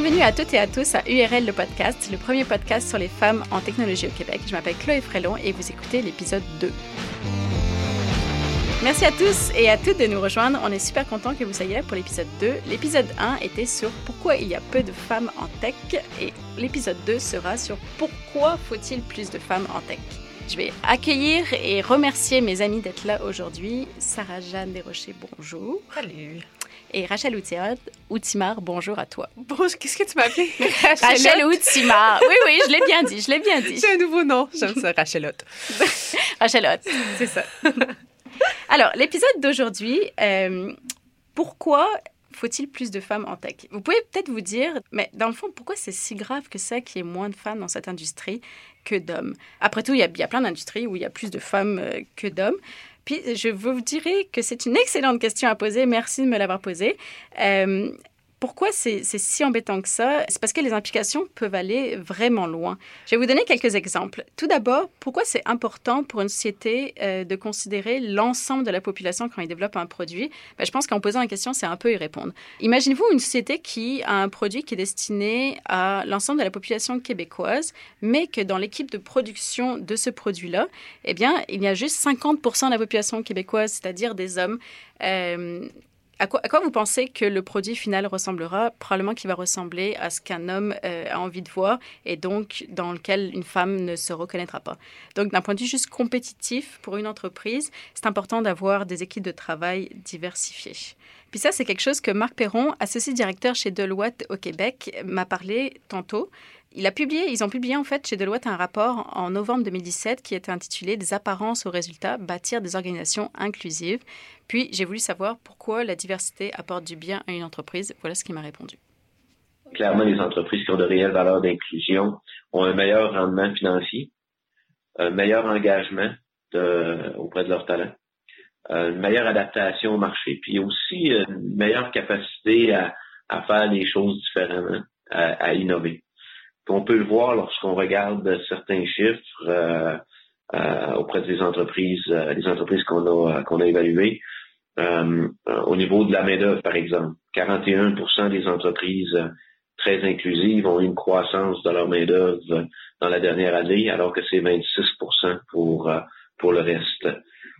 Bienvenue à toutes et à tous à URL le podcast, le premier podcast sur les femmes en technologie au Québec. Je m'appelle Chloé Frélon et vous écoutez l'épisode 2. Merci à tous et à toutes de nous rejoindre. On est super content que vous soyez là pour l'épisode 2. L'épisode 1 était sur pourquoi il y a peu de femmes en tech et l'épisode 2 sera sur pourquoi faut-il plus de femmes en tech. Je vais accueillir et remercier mes amis d'être là aujourd'hui. Sarah Jeanne Desrochers, bonjour. Salut. Et Rachel Outimar, bonjour à toi. Bonjour, qu'est-ce que tu m'as appelé? Rachel Outimar. Oui, oui, je l'ai bien dit, je l'ai bien dit. C'est un nouveau nom, j'aime ça, Rachelotte. Rachelotte. C'est ça. Alors, l'épisode d'aujourd'hui, euh, pourquoi faut-il plus de femmes en tech? Vous pouvez peut-être vous dire, mais dans le fond, pourquoi c'est si grave que ça qu'il y ait moins de femmes dans cette industrie que d'hommes? Après tout, il y, a, il y a plein d'industries où il y a plus de femmes euh, que d'hommes. Je vous dirais que c'est une excellente question à poser. Merci de me l'avoir posée. Euh, pourquoi c'est si embêtant que ça? C'est parce que les implications peuvent aller vraiment loin. Je vais vous donner quelques exemples. Tout d'abord, pourquoi c'est important pour une société euh, de considérer l'ensemble de la population quand il développe un produit? Ben, je pense qu'en posant la question, c'est un peu y répondre. Imaginez-vous une société qui a un produit qui est destiné à l'ensemble de la population québécoise, mais que dans l'équipe de production de ce produit-là, eh bien, il y a juste 50% de la population québécoise, c'est-à-dire des hommes. Euh, à quoi, vous pensez que le produit final ressemblera? Probablement qu'il va ressembler à ce qu'un homme euh, a envie de voir et donc dans lequel une femme ne se reconnaîtra pas. Donc d'un point de vue juste compétitif pour une entreprise, c'est important d'avoir des équipes de travail diversifiées. Puis ça, c'est quelque chose que Marc Perron, associé directeur chez Deloitte au Québec, m'a parlé tantôt. Il a publié, ils ont publié en fait chez Deloitte un rapport en novembre 2017 qui était intitulé Des apparences aux résultats, bâtir des organisations inclusives. Puis j'ai voulu savoir pourquoi la diversité apporte du bien à une entreprise. Voilà ce qu'il m'a répondu. Clairement, les entreprises qui ont de réelles valeurs d'inclusion ont un meilleur rendement financier, un meilleur engagement auprès de leurs talents, une meilleure adaptation au marché, puis aussi une meilleure capacité à, faire les choses différemment, à innover on peut le voir lorsqu'on regarde certains chiffres euh, euh, auprès des entreprises, euh, les entreprises qu'on a qu'on a évaluées. au niveau de la main-d'œuvre, par exemple, 41% des entreprises très inclusives ont eu une croissance de leur main-d'œuvre dans la dernière année, alors que c'est 26 pour, pour le reste.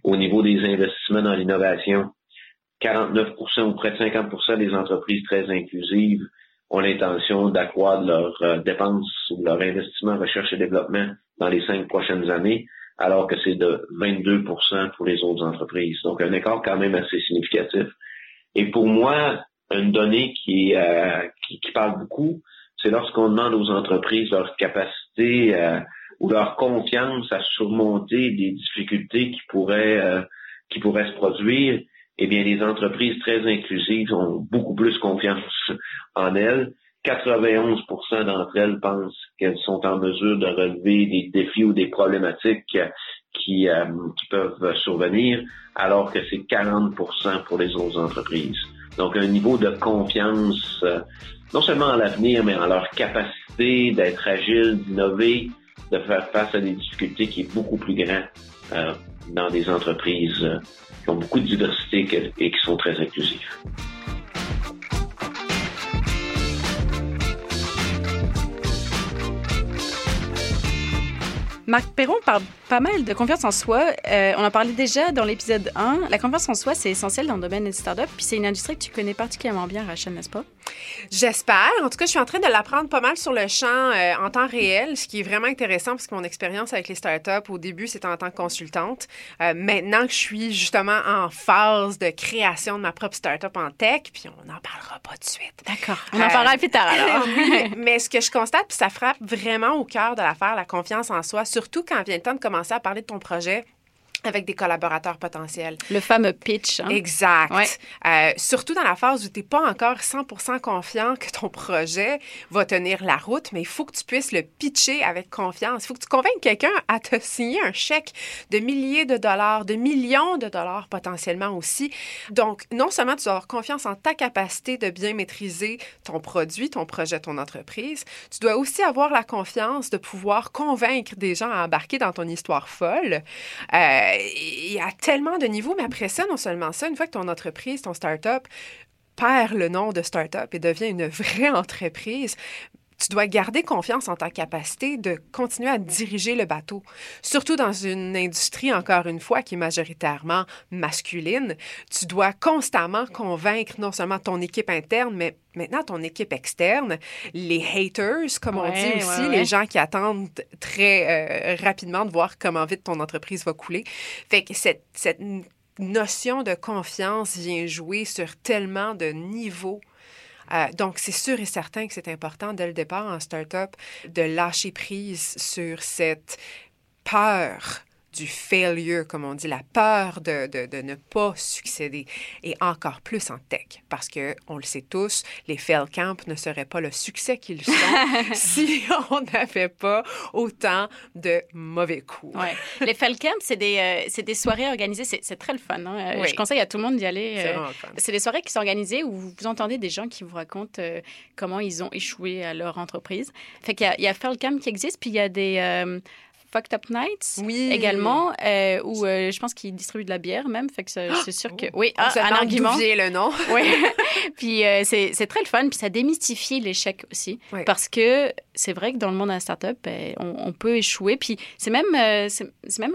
Au niveau des investissements dans l'innovation, 49% ou près de 50% des entreprises très inclusives ont l'intention d'accroître leurs euh, dépenses ou leur investissement en recherche et développement dans les cinq prochaines années, alors que c'est de 22% pour les autres entreprises. Donc, un écart quand même assez significatif. Et pour moi, une donnée qui, euh, qui, parle beaucoup, c'est lorsqu'on demande aux entreprises leur capacité euh, ou leur confiance à surmonter des difficultés qui pourraient, qui pourraient se produire eh bien, les entreprises très inclusives ont beaucoup plus confiance en elles. 91 d'entre elles pensent qu'elles sont en mesure de relever des défis ou des problématiques qui, euh, qui peuvent survenir, alors que c'est 40 pour les autres entreprises. Donc, un niveau de confiance, euh, non seulement en l'avenir, mais en leur capacité d'être agile, d'innover, de faire face à des difficultés qui est beaucoup plus grand euh, dans des entreprises qui ont beaucoup de diversité et qui sont très inclusifs. Marc parle pas mal de confiance en soi. Euh, on en parlait déjà dans l'épisode 1. La confiance en soi, c'est essentiel dans le domaine des startups. Puis c'est une industrie que tu connais particulièrement bien, Rachel, n'est-ce pas? J'espère. En tout cas, je suis en train de l'apprendre pas mal sur le champ euh, en temps réel, ce qui est vraiment intéressant parce que mon expérience avec les startups, au début, c'était en tant que consultante. Euh, maintenant que je suis justement en phase de création de ma propre startup en tech, puis on n'en parlera pas tout de suite. D'accord. On en parlera plus tard alors. mais ce que je constate, puis ça frappe vraiment au cœur de l'affaire, la confiance en soi, surtout quand vient le temps de commencer à parler de ton projet avec des collaborateurs potentiels. Le fameux pitch. Hein? Exact. Ouais. Euh, surtout dans la phase où tu n'es pas encore 100% confiant que ton projet va tenir la route, mais il faut que tu puisses le pitcher avec confiance. Il faut que tu convainques quelqu'un à te signer un chèque de milliers de dollars, de millions de dollars potentiellement aussi. Donc, non seulement tu dois avoir confiance en ta capacité de bien maîtriser ton produit, ton projet, ton entreprise, tu dois aussi avoir la confiance de pouvoir convaincre des gens à embarquer dans ton histoire folle. Euh, il y a tellement de niveaux, mais après ça, non seulement ça, une fois que ton entreprise, ton start-up perd le nom de start-up et devient une vraie entreprise, tu dois garder confiance en ta capacité de continuer à diriger le bateau. Surtout dans une industrie, encore une fois, qui est majoritairement masculine. Tu dois constamment convaincre non seulement ton équipe interne, mais maintenant ton équipe externe, les haters, comme on dit aussi, ouais, les gens qui attendent très euh, rapidement de voir comment vite ton entreprise va couler. Fait que cette, cette notion de confiance vient jouer sur tellement de niveaux. Euh, donc, c'est sûr et certain que c'est important dès le départ en start-up de lâcher prise sur cette peur du failure, comme on dit, la peur de, de, de ne pas succéder, et encore plus en tech, parce que on le sait tous, les fail camps ne seraient pas le succès qu'ils sont si on n'avait pas autant de mauvais coups. Ouais. Les Fall Camp, c'est des, euh, c'est des soirées organisées. C'est très le fun. hein. Euh, Oui. Je conseille à tout le monde d'y aller. C'est euh, vraiment le fun. C'est des soirées qui sont organisées où vous entendez des gens qui vous racontent euh, comment ils ont échoué à leur entreprise. Fait qu'il y a, il y a Fall Camp qui existe, puis il y a des Fucked Up Nights Oui. également, euh, où euh, je pense qu'ils distribuent de la bière même. Fait que c'est sûr que... Oui, On ah, un argument. le nom. Oui. puis euh, c'est c'est très le fun, puis ça démystifie l'échec aussi. Parce que c'est vrai que dans le monde de la start-up, ben, on, on peut échouer. Puis c'est même, c'est même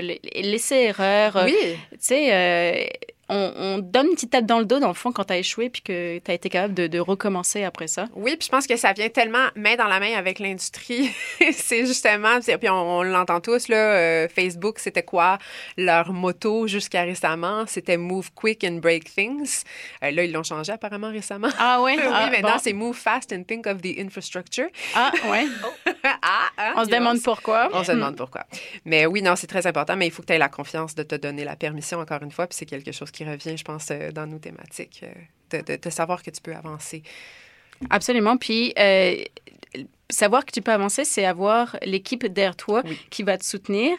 les- l'essai-erreur. Oui. Tu sais, on, on donne une petite tape dans le dos, dans le fond, quand tu as échoué, puis que tu as été capable de, de recommencer après ça. Oui, puis je pense que ça vient tellement main dans la main avec l'industrie. c'est justement, puis on, on l'entend tous, là, euh, Facebook, c'était quoi leur motto jusqu'à récemment? C'était Move quick and break things. Euh, là, ils l'ont changé apparemment récemment. Ah ouais? oui, ah, maintenant, bon. c'est Move fast and think of the infrastructure. Ah ouais? ah, hein, On se demande pourquoi. On se demande pourquoi. Mais oui, non, c'est très important, mais il faut que tu aies la confiance de te donner la permission, encore une fois, puis c'est quelque chose qui revient, je pense, euh, dans nos thématiques, euh, de, de- de savoir que tu peux avancer. Absolument. Puis, euh, savoir que tu peux avancer, c'est avoir l'équipe derrière toi Oui. qui va te soutenir.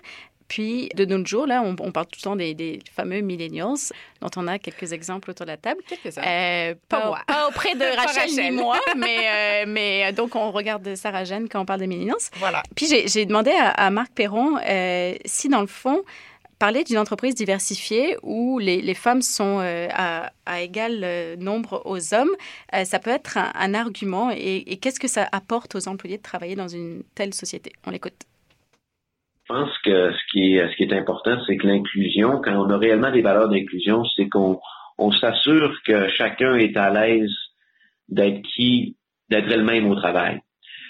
Puis, de nos jours, là, on, on parle tout le temps des, des fameux millennials, dont on a quelques exemples autour de la table. Quelques-uns. Euh, Pas pas, moi. pas auprès de Rachel, Rachel. ni moi, mais, euh, mais donc on regarde Sarah Jeanne quand on parle des millennials. Voilà. Puis j'ai demandé à, à Marc Perron si, dans le fond, parler d'une entreprise diversifiée où les, les femmes sont euh, à, à égal euh, nombre aux hommes, euh, ça peut être un, un argument. Et, et qu'est-ce que ça apporte aux employés de travailler dans une telle société? On l'écoute. Je pense que ce qui est, ce qui est important, c'est que l'inclusion, quand on a réellement des valeurs d'inclusion, c'est qu'on on s'assure que chacun est à l'aise d'être qui, d'être elle-même au travail.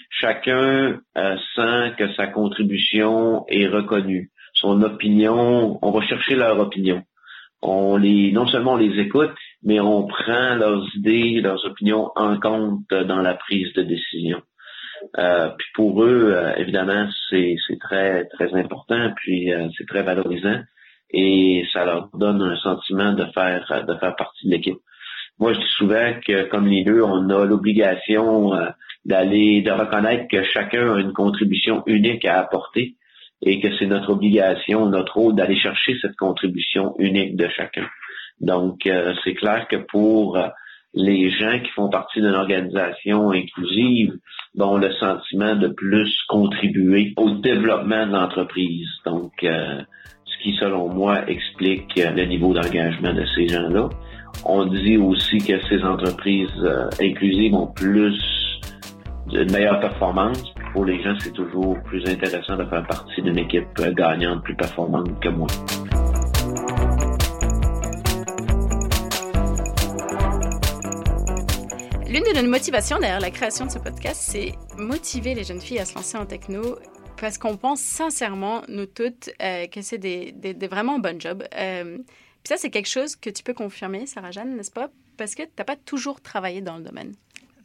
Chacun euh, sent que sa contribution est reconnue. Opinion, on va chercher leur opinion. On les, non seulement on les écoute, mais on prend leurs idées, leurs opinions en compte dans la prise de décision. Euh, puis pour eux, euh, évidemment, c'est très très important, puis euh, c'est très valorisant et ça leur donne un sentiment de faire de faire partie de l'équipe. Moi, je dis souvent que comme leader, on a l'obligation euh, d'aller de reconnaître que chacun a une contribution unique à apporter et que c'est notre obligation, notre rôle d'aller chercher cette contribution unique de chacun. Donc, euh, c'est clair que pour euh, les gens qui font partie d'une organisation inclusive, ben, ont le sentiment de plus contribuer au développement de l'entreprise. Donc, euh, ce qui, selon moi, explique euh, le niveau d'engagement de ces gens-là. On dit aussi que ces entreprises euh, inclusives ont plus une meilleure performance. Pour les gens, c'est toujours plus intéressant de faire partie d'une équipe gagnante, plus performante que moi. L'une de nos motivations derrière la création de ce podcast, c'est motiver les jeunes filles à se lancer en techno parce qu'on pense sincèrement, nous toutes, euh, que c'est des vraiment bons jobs. Euh, puis ça, c'est quelque chose que tu peux confirmer, Sarah-Jeanne, n'est-ce pas? Parce que tu n'as pas toujours travaillé dans le domaine.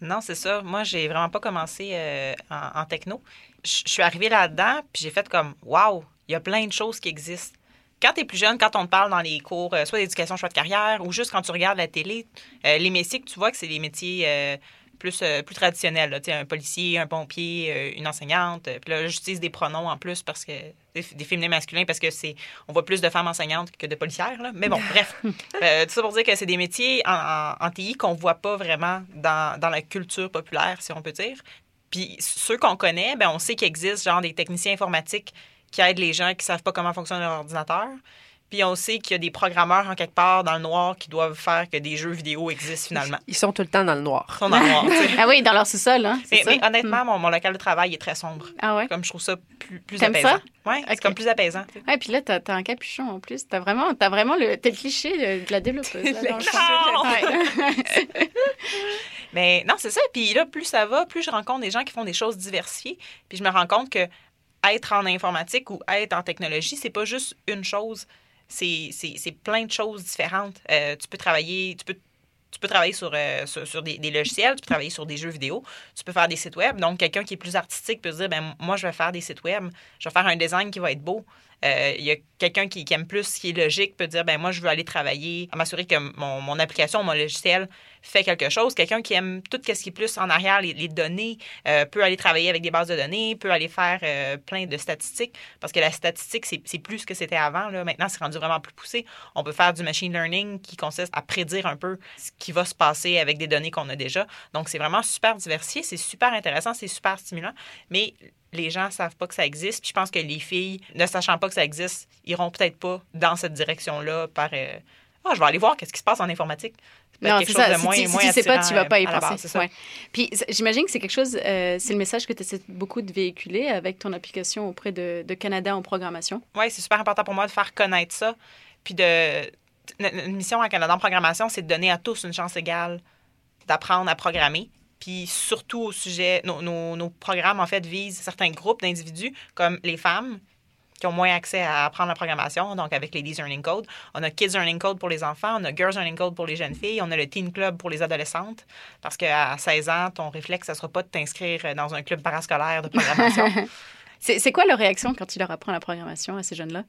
Non, c'est ça. Moi, j'ai vraiment pas commencé euh, en, techno. Je suis arrivée là-dedans, puis j'ai fait comme, waouh, il y a plein de choses qui existent. quand tu es plus jeune, quand on te parle dans les cours, euh, soit d'éducation, choix de carrière, ou juste quand tu regardes la télé, euh, les métiers que tu vois que c'est des métiers plus, euh, plus. Là, sais, un policier, un pompier, euh, une enseignante. euh, Puis là, j'utilise des pronoms en plus parce que des, des féminins masculins parce que c'est on voit plus de femmes enseignantes que de policières. Là. Mais bon, bref. Euh, tout ça pour dire que c'est des métiers en, en, en TI qu'on voit pas vraiment dans, dans la culture populaire, si on peut dire. Puis ceux qu'on connaît, ben, on sait qu'il existe genre des techniciens informatiques qui aident les gens qui savent pas comment fonctionne leur ordinateur. Puis on sait qu'il y a des programmeurs en quelque part dans le noir qui doivent faire que des jeux vidéo existent finalement. Ils sont tout le temps dans le noir. Ils sont dans le noir. Ah oui, dans leur sous-sol, hein? Mais, honnêtement, mon, mon local de travail est très sombre. Ah ouais? Comme je trouve ça plus, plus apaisant. ça? Oui, c'est comme plus apaisant. Ouais, puis là, t'as as un capuchon en plus. T'as vraiment, as vraiment le, cliché de, la développeuse. là, dans le. Mais non, c'est ça. Puis là, plus ça va, plus je rencontre des gens qui font des choses diversifiées. Puis je me rends compte que être en informatique ou être en technologie, c'est pas juste une chose. C'est plein de choses différentes. Euh, tu peux travailler, tu peux, tu peux travailler sur, euh, sur, des, logiciels, tu peux travailler sur des jeux vidéo, tu peux faire des sites web. Donc, quelqu'un qui est plus artistique peut se dire, ben moi, je vais faire des sites web, je vais faire un design qui va être beau. Euh, Il y a quelqu'un qui, aime plus ce qui est logique, peut dire, ben moi, je veux aller travailler, m'assurer que mon, mon application, mon logiciel fait quelque chose. Quelqu'un qui aime tout ce qui est plus en arrière, les, données, euh, peut aller travailler avec des bases de données, peut aller faire euh, plein de statistiques, parce que la statistique, c'est c'est plus ce que c'était avant. Là. Maintenant, c'est rendu vraiment plus poussé. On peut faire du machine learning qui consiste à prédire un peu ce qui va se passer avec des données qu'on a déjà. Donc, c'est vraiment super diversifié, c'est super intéressant, c'est super stimulant, mais les gens ne savent pas que ça existe. Puis je pense que les filles, ne sachant pas que ça existe, iront peut-être pas dans cette direction-là par euh, Ah, je vais aller voir qu'est-ce qui se passe en informatique. Non, c'est ça. de Si tu, si moins tu sais pas, tu vas pas y euh, penser. base. Ouais. Puis j'imagine que c'est quelque chose, euh, c'est le message que tu essaies beaucoup de véhiculer avec ton application auprès de, de Canada en programmation. Oui, c'est super important pour moi de faire connaître ça. Puis de. Notre notre mission à Canada en programmation, c'est de donner à tous une chance égale d'apprendre à programmer. Puis surtout au sujet, nos, nos- nos programmes, en fait, visent certains groupes d'individus, comme les femmes, qui ont moins accès à apprendre la programmation, donc avec Ladies Learning Code. On a Kids Learning Code pour les enfants, on a Girls Learning Code pour les jeunes filles, on a le Teen Club pour les adolescentes, parce qu'à 16 ans, ton réflexe, ça ne sera pas de t'inscrire dans un club parascolaire de programmation. C'est c'est quoi leur réaction quand tu leur apprends la programmation à ces jeunes-là?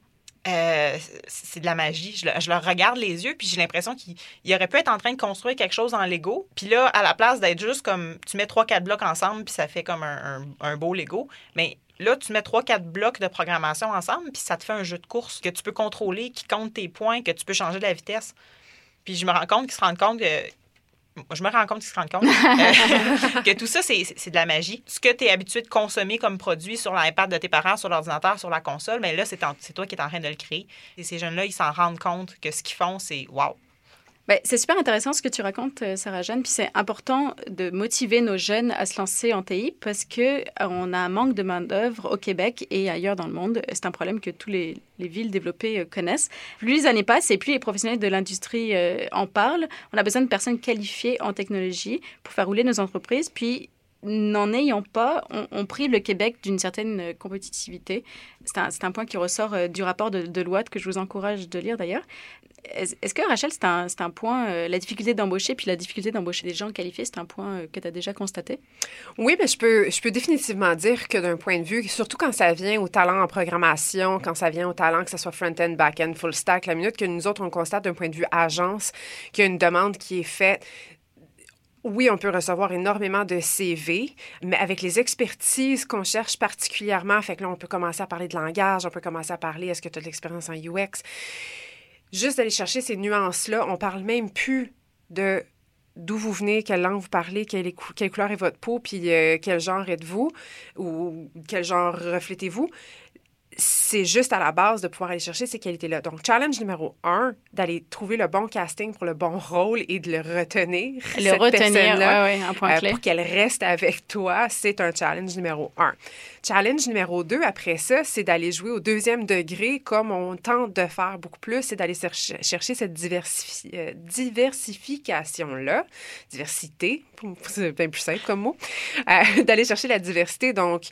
Euh, c'est de la magie. Je, je leur regarde les yeux, puis j'ai l'impression qu'ils ils auraient pu être en train de construire quelque chose en Lego. Puis là, à la place d'être juste comme tu mets trois, quatre blocs ensemble, puis ça fait comme un, un- un beau Lego, mais là, tu mets trois, quatre blocs de programmation ensemble, puis ça te fait un jeu de course que tu peux contrôler, qui compte tes points, que tu peux changer de la vitesse. Puis je me rends compte qu'ils se rendent compte que. Je me rends compte qu'ils se rendent compte euh, que tout ça, c'est de la magie. Ce que tu es habitué de consommer comme produit sur l'iPad de tes parents, sur l'ordinateur, sur la console, mais là, c'est en- c'est toi qui es en train de le créer. Et ces jeunes-là, ils s'en rendent compte que ce qu'ils font, c'est wow. Ben, c'est super intéressant ce que tu racontes, euh, Sarah-Jeanne. Puis c'est important de motiver nos jeunes à se lancer en TI parce que euh, on a un manque de main-d'œuvre au Québec et ailleurs dans le monde. C'est un problème que tous les, les villes développées euh, connaissent. Plus les années passent et plus les professionnels de l'industrie en parlent, on a besoin de personnes qualifiées en technologie pour faire rouler nos entreprises. Puis n'en ayant pas, on, on prive le Québec d'une certaine euh, compétitivité. C'est un, un point qui ressort euh, du rapport de, de que je vous encourage de lire d'ailleurs. Est-ce que Rachel, c'est un, un point, euh, la difficulté d'embaucher, puis la difficulté d'embaucher des gens qualifiés, c'est un point que tu as déjà constaté? Oui, mais je peux, je peux définitivement dire que d'un point de vue, surtout quand ça vient au talent en programmation, quand ça vient au talent, que ce soit front-end, back-end, full stack, la minute que nous autres, on constate d'un point de vue agence qu'il y a une demande qui est faite, oui, on peut recevoir énormément de CV, mais avec les expertises qu'on cherche particulièrement, fait que là, on peut commencer à parler de langage, on peut commencer à parler, est-ce que tu as de l'expérience en UX? Juste d'aller chercher ces nuances-là, on parle même plus de d'où vous venez, quelle langue vous parlez, quelle, quelle couleur est votre peau, puis euh, quel genre êtes-vous ou quel genre reflétez-vous. C'est juste à la base de pouvoir aller chercher ces qualités-là. Donc, challenge numéro un, d'aller trouver le bon casting pour le bon rôle et de le retenir. Le cette retenir, personne-là, ouais, ouais, un point euh, clé. pour qu'elle reste avec toi, c'est un challenge numéro un. Challenge numéro deux, après ça, c'est d'aller jouer au deuxième degré, comme on tente de faire beaucoup plus, c'est d'aller chercher, chercher cette diversifi- euh, diversification-là, diversité, c'est bien plus simple comme mot, euh, d'aller chercher la diversité. Donc,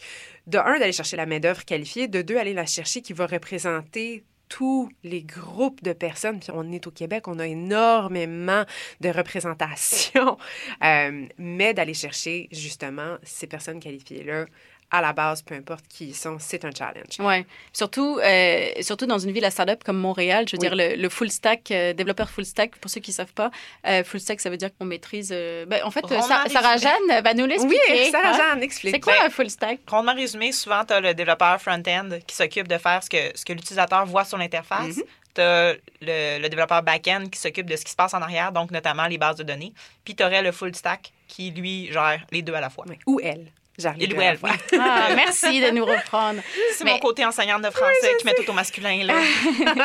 de un, d'aller chercher la main-d'œuvre qualifiée, de deux, aller la chercher qui va représenter tous les groupes de personnes. Puis on est au Québec, on a énormément de représentation, Euh, mais d'aller chercher justement ces personnes qualifiées-là à la base, peu importe qui ils sont, c'est un challenge. Ouais. Surtout, euh, surtout dans une ville à startup comme Montréal, je veux Oui. dire, le, le full stack, euh, développeur full stack, pour ceux qui ne savent pas, euh, full stack, ça veut dire qu'on maîtrise. euh, ben, en fait, euh, Sarah résumé. Jeanne va nous l'expliquer. Oui, hein. Sarah-Jeanne, explique. C'est quoi Ben, un full stack? Rondement résumé, souvent, tu as le développeur front-end qui s'occupe de faire ce que, ce que l'utilisateur voit sur l'interface. Mhm. Tu as le, le développeur back-end qui s'occupe de ce qui se passe en arrière, donc notamment les bases de données. Puis tu aurais le full stack qui, lui, gère les deux à la fois. Oui. Ou elle. J'arrive. Oui. Ah, merci de nous reprendre. C'est Mais- mon côté enseignante de français qui met tout au masculin. Là.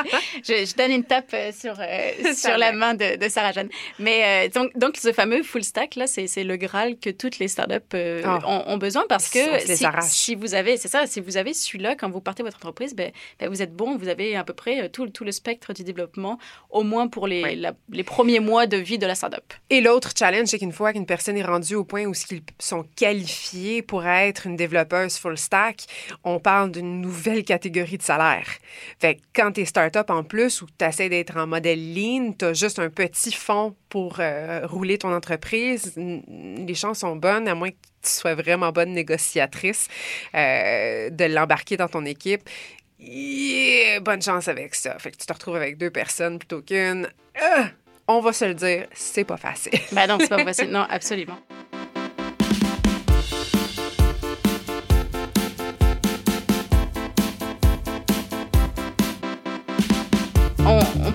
Je, je donne une tape euh, sur, euh, sur la main de, de Sarah Jeanne. Mais euh, donc, donc, ce fameux full stack, là, c'est le Graal que toutes les startups euh, Ah. ont, ont besoin parce que si, si vous avez, c'est ça, si vous avez celui-là quand vous partez votre entreprise, ben, ben, vous êtes bon, vous avez à peu près tout, tout le spectre du développement, au moins pour les, Oui. la- les premiers mois de vie de la startup. Et l'autre challenge, c'est qu'une fois qu'une personne est rendue au point où ils sont qualifiés pour être une développeuse full stack, on parle d'une nouvelle catégorie de salaire. Fait que quand tu es startup en plus ou tu essaies d'être en modèle lean, tu as juste un petit fonds pour euh, rouler ton entreprise, les chances sont bonnes, à moins que tu sois vraiment bonne négociatrice, euh, de l'embarquer dans ton équipe. Yeah, bonne chance avec ça. Fait que tu te retrouves avec deux personnes plutôt qu'une. Ah! on va se le dire, c'est pas facile. Ben non, c'est pas possible. Non, absolument.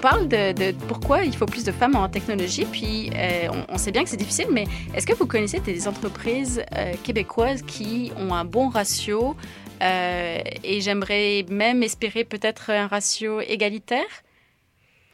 Parle de, pourquoi il faut plus de femmes en technologie, puis euh, on, on sait bien que c'est difficile, mais est-ce que vous connaissez des entreprises euh, québécoises qui ont un bon ratio euh, et j'aimerais même espérer peut-être un ratio égalitaire?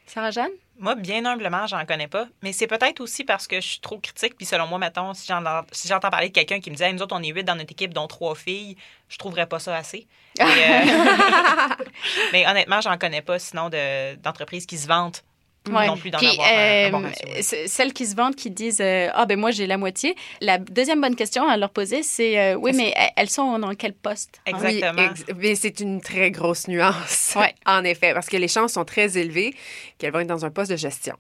Sarah-Jeanne? Moi, bien humblement, j'en connais pas. Mais c'est peut-être aussi parce que je suis trop critique. Puis selon moi, mettons, si j'en- si j'entends parler de quelqu'un qui me dit Hey, nous autres, on est huit dans notre équipe, dont trois filles, je trouverais pas ça assez. Mais, euh, mais honnêtement, j'en connais pas sinon de- d'entreprises qui se vantent non plus d'en Puis, avoir euh, c- Celles qui se vendent, qui disent euh, Ah, ben moi, j'ai la moitié. La deuxième bonne question à leur poser, c'est euh, Oui, Est-ce- mais elles- elles sont dans quel poste hein? Exact. Exactement. Oui, ex- mais c'est une très grosse nuance. Ouais. en effet, parce que les chances sont très élevées qu'elles vont être dans un poste de gestion.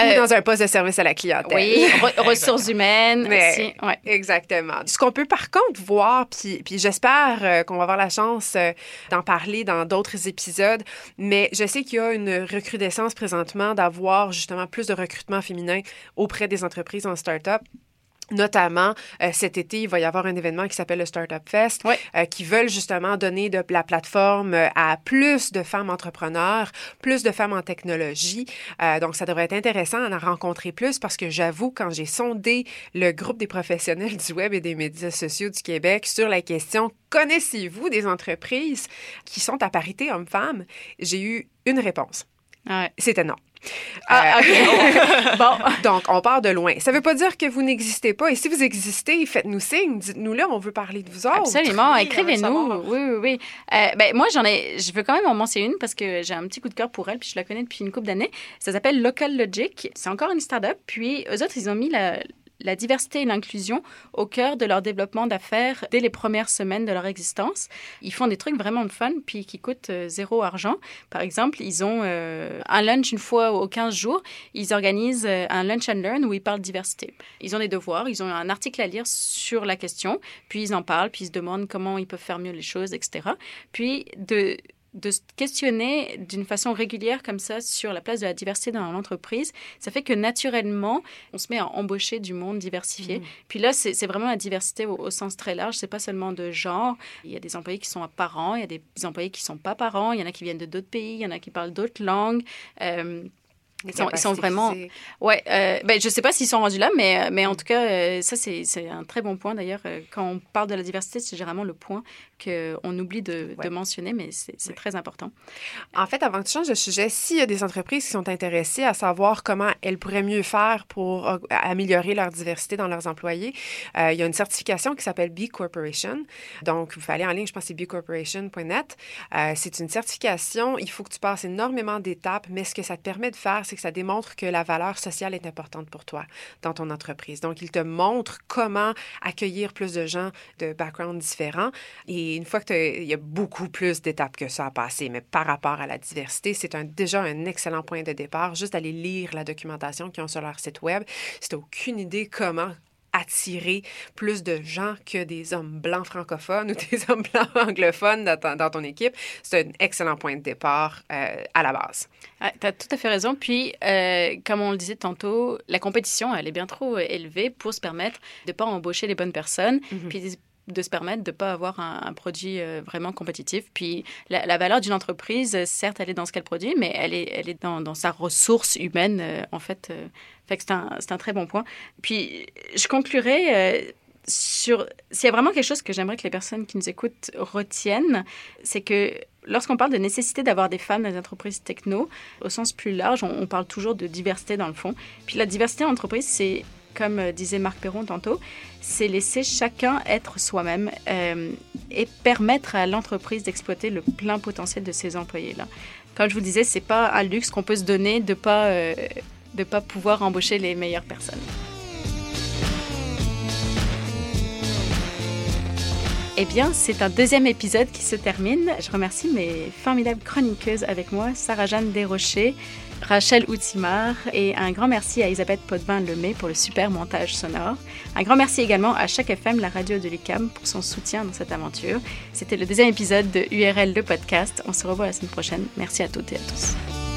Euh, Ou dans un poste de service à la clientèle. Oui, re- ressources humaines. Mais- aussi, ouais. Exactement. Ce qu'on peut par contre voir, puis, puis j'espère euh, qu'on va avoir la chance euh, d'en parler dans d'autres épisodes, mais je sais qu'il y a une recrudescence présentement d'avoir justement plus de recrutement féminin auprès des entreprises en start-up. Notamment, euh, cet été, il va y avoir un événement qui s'appelle le Startup Fest, euh, qui veulent justement donner de la plateforme euh, à plus de femmes entrepreneurs, plus de femmes en technologie. Euh, donc, ça devrait être intéressant d'en rencontrer plus parce que j'avoue, quand j'ai sondé le groupe des professionnels du web et des médias sociaux du Québec sur la question connaissez-vous des entreprises qui sont à parité homme-femme, j'ai eu une réponse. Ouais. C'était non. Ah, Euh, OK. bon. donc, on part de loin. Ça ne veut pas dire que vous n'existez pas. Et si vous existez, faites-nous signe. Dites-nous là, on veut parler de vous autres. Absolument, Oui, écrivez-nous. Oui, oui, oui. Euh, ben, moi, j'en ai, je veux quand même en mentionner une parce que j'ai un petit coup de cœur pour elle, puis je la connais depuis une couple d'années. Ça s'appelle Local Logic. C'est encore une start-up. Puis, eux autres, ils ont mis la, la diversité et l'inclusion au cœur de leur développement d'affaires dès les premières semaines de leur existence. Ils font des trucs vraiment de fun, puis qui coûtent euh, zéro argent. Par exemple, ils ont euh, un lunch une fois aux 15 jours. Ils organisent euh, un lunch and learn où ils parlent diversité. Ils ont des devoirs, ils ont un article à lire sur la question, puis ils en parlent, puis ils se demandent comment ils peuvent faire mieux les choses, etc. Puis de de se questionner d'une façon régulière comme ça sur la place de la diversité dans l'entreprise, ça fait que naturellement, on se met à embaucher du monde diversifié. Puis là, c'est c'est vraiment la diversité au, au sens très large. C'est pas seulement de genre. Il y a des employés qui sont parents, il y a des employés qui sont pas parents, il y en a qui viennent de d'autres pays, il y en a qui parlent d'autres langues. Euh, ils sont, ils sont vraiment. Ouais, euh, ben, je sais pas s'ils sont rendus là, mais, euh, mais en tout cas, euh, ça, c'est c'est un très bon point. D'ailleurs, quand on parle de la diversité, c'est généralement le point qu'on oublie de, Ouais. de mentionner, mais c'est Ouais. très important. En fait, avant que tu changes de sujet, s'il y a des entreprises qui sont intéressées à savoir comment elles pourraient mieux faire pour améliorer leur diversité dans leurs employés, euh, il y a une certification qui s'appelle B Corporation. Donc, vous allez en ligne, je pense que c'est bcorporation.net. C'est une certification. Il faut que tu passes énormément d'étapes, mais ce que ça te permet de faire, c'est que ça démontre que la valeur sociale est importante pour toi dans ton entreprise. Donc, il te montre comment accueillir plus de gens de backgrounds différents. Et une fois que il y a beaucoup plus d'étapes que ça à passer, mais par rapport à la diversité, c'est déjà un excellent point de départ. Juste d'aller lire la documentation qu'ils ont sur leur site web. Si tu n'as aucune idée comment attirer plus de gens que des hommes blancs francophones ou des hommes blancs anglophones dans ton, dans ton équipe, c'est un excellent point de départ euh, à la base. Ah, tu as tout à fait raison. Puis, euh, comme on le disait tantôt, la compétition, elle est bien trop élevée pour se permettre de ne pas embaucher les bonnes personnes. Mhm. Puis de se permettre de ne pas avoir un, produit euh, vraiment compétitif. Puis la, valeur d'une entreprise, euh, certes, elle est dans ce qu'elle produit, mais elle est, elle est dans, dans sa ressource humaine, euh, en fait. c'est un, très bon point. Puis je conclurai sur... S'il y a vraiment quelque chose que j'aimerais que les personnes qui nous écoutent retiennent, c'est que lorsqu'on parle de nécessité d'avoir des femmes dans les entreprises techno, au sens plus large, on, on parle toujours de diversité dans le fond. Puis la diversité en entreprise, c'est comme euh, disait Marc Perron tantôt, c'est laisser chacun être soi-même euh, et permettre à l'entreprise d'exploiter le plein potentiel de ses employés-là. Comme je vous disais, c'est pas un luxe qu'on peut se donner de pas euh, pas pouvoir embaucher les meilleures personnes. Eh bien, c'est un deuxième épisode qui se termine. Je remercie mes formidables chroniqueuses avec moi, Sarah-Jeanne Desrochers, Rachel Outimar et un grand merci à Elisabeth Potvin-Lemay pour le super montage sonore. Un grand merci également à Chaque FM, la radio de l'UCAM, pour son soutien dans cette aventure. C'était le deuxième épisode de URL, le podcast. On se revoit la semaine prochaine. Merci à toutes et à tous.